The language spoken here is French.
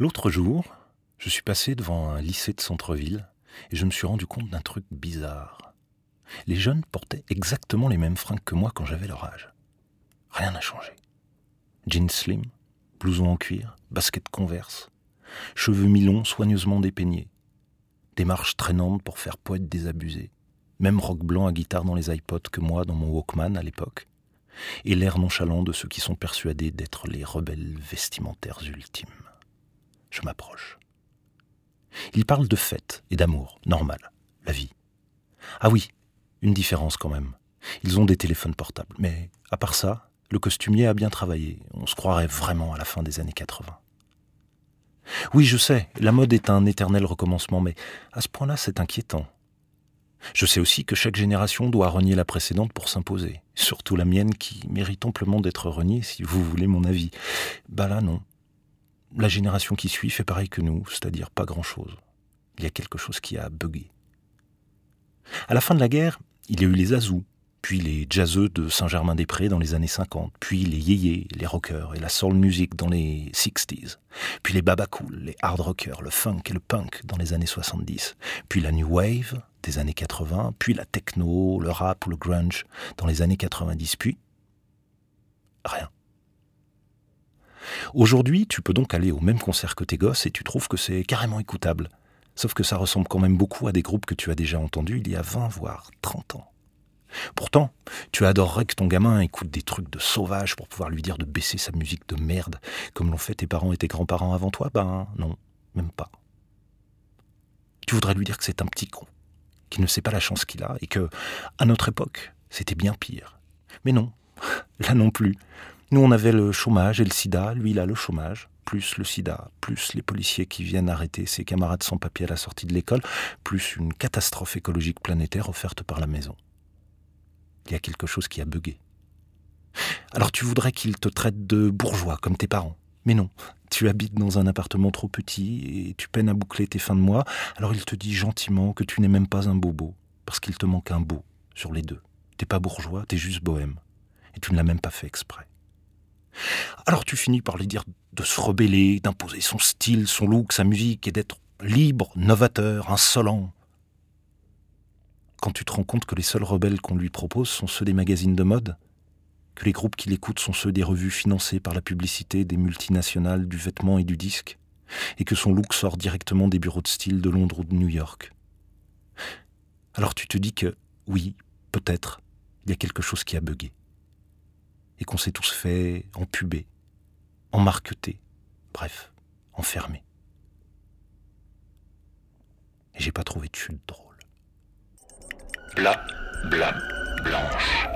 L'autre jour, je suis passé devant un lycée de centre-ville et je me suis rendu compte d'un truc bizarre. Les jeunes portaient exactement les mêmes fringues que moi quand j'avais leur âge. Rien n'a changé. Jeans slim, blouson en cuir, basket converse, cheveux mi-longs soigneusement dépeignés, démarche traînante pour faire poète désabusé, même rock blanc à guitare dans les iPods que moi dans mon Walkman à l'époque, et l'air nonchalant de ceux qui sont persuadés d'être les rebelles vestimentaires ultimes. Je m'approche. Ils parlent de fête et d'amour, normal, la vie. Ah oui, une différence quand même. Ils ont des téléphones portables, mais à part ça, le costumier a bien travaillé. On se croirait vraiment à la fin des années 80. Oui, je sais, la mode est un éternel recommencement, mais à ce point-là, c'est inquiétant. Je sais aussi que chaque génération doit renier la précédente pour s'imposer, surtout la mienne qui mérite amplement d'être reniée, si vous voulez mon avis. Bah là, non. La génération qui suit fait pareil que nous, c'est-à-dire pas grand-chose. Il y a quelque chose qui a bugué. À la fin de la guerre, il y a eu les Azous, puis les jazzeux de Saint-Germain-des-Prés dans les années 50, puis les yéyés, les rockers et la soul music dans les 60s, puis les babacool, les hard rockers, le funk et le punk dans les années 70, puis la new wave des années 80, puis la techno, le rap ou le grunge dans les années 90, puis rien. Aujourd'hui, tu peux donc aller au même concert que tes gosses et tu trouves que c'est carrément écoutable. Sauf que ça ressemble quand même beaucoup à des groupes que tu as déjà entendus il y a 20 voire 30 ans. Pourtant, tu adorerais que ton gamin écoute des trucs de sauvage pour pouvoir lui dire de baisser sa musique de merde, comme l'ont fait tes parents et tes grands-parents avant toi? Ben non, même pas. Tu voudrais lui dire que c'est un petit con, qu'il ne sait pas la chance qu'il a, et que, à notre époque, c'était bien pire. Mais non, là non plus. Nous, on avait le chômage et le sida, lui, il a le chômage, plus le sida, plus les policiers qui viennent arrêter ses camarades sans papier à la sortie de l'école, plus une catastrophe écologique planétaire offerte par la maison il y a quelque chose qui a bugué. Alors tu voudrais qu'il te traite de bourgeois comme tes parents. Mais non, tu habites dans un appartement trop petit et tu peines à boucler tes fins de mois, alors il te dit gentiment que tu n'es même pas un bobo, parce qu'il te manque un beau sur les deux. T'es pas bourgeois, t'es juste bohème. Et tu ne l'as même pas fait exprès. Alors tu finis par lui dire de se rebeller, d'imposer son style, son look, sa musique, et d'être libre, novateur, insolent, quand tu te rends compte que les seuls rebelles qu'on lui propose sont ceux des magazines de mode, que les groupes qu'il écoute sont ceux des revues financées par la publicité des multinationales du vêtement et du disque, et que son look sort directement des bureaux de style de Londres ou de New York. Alors tu te dis que, oui, peut-être, il y a quelque chose qui a bugué. Et qu'on s'est tous fait empubé, emmarqueté, bref, enfermé. Et j'ai pas trouvé de chute drôle. Bla, bla, blanche.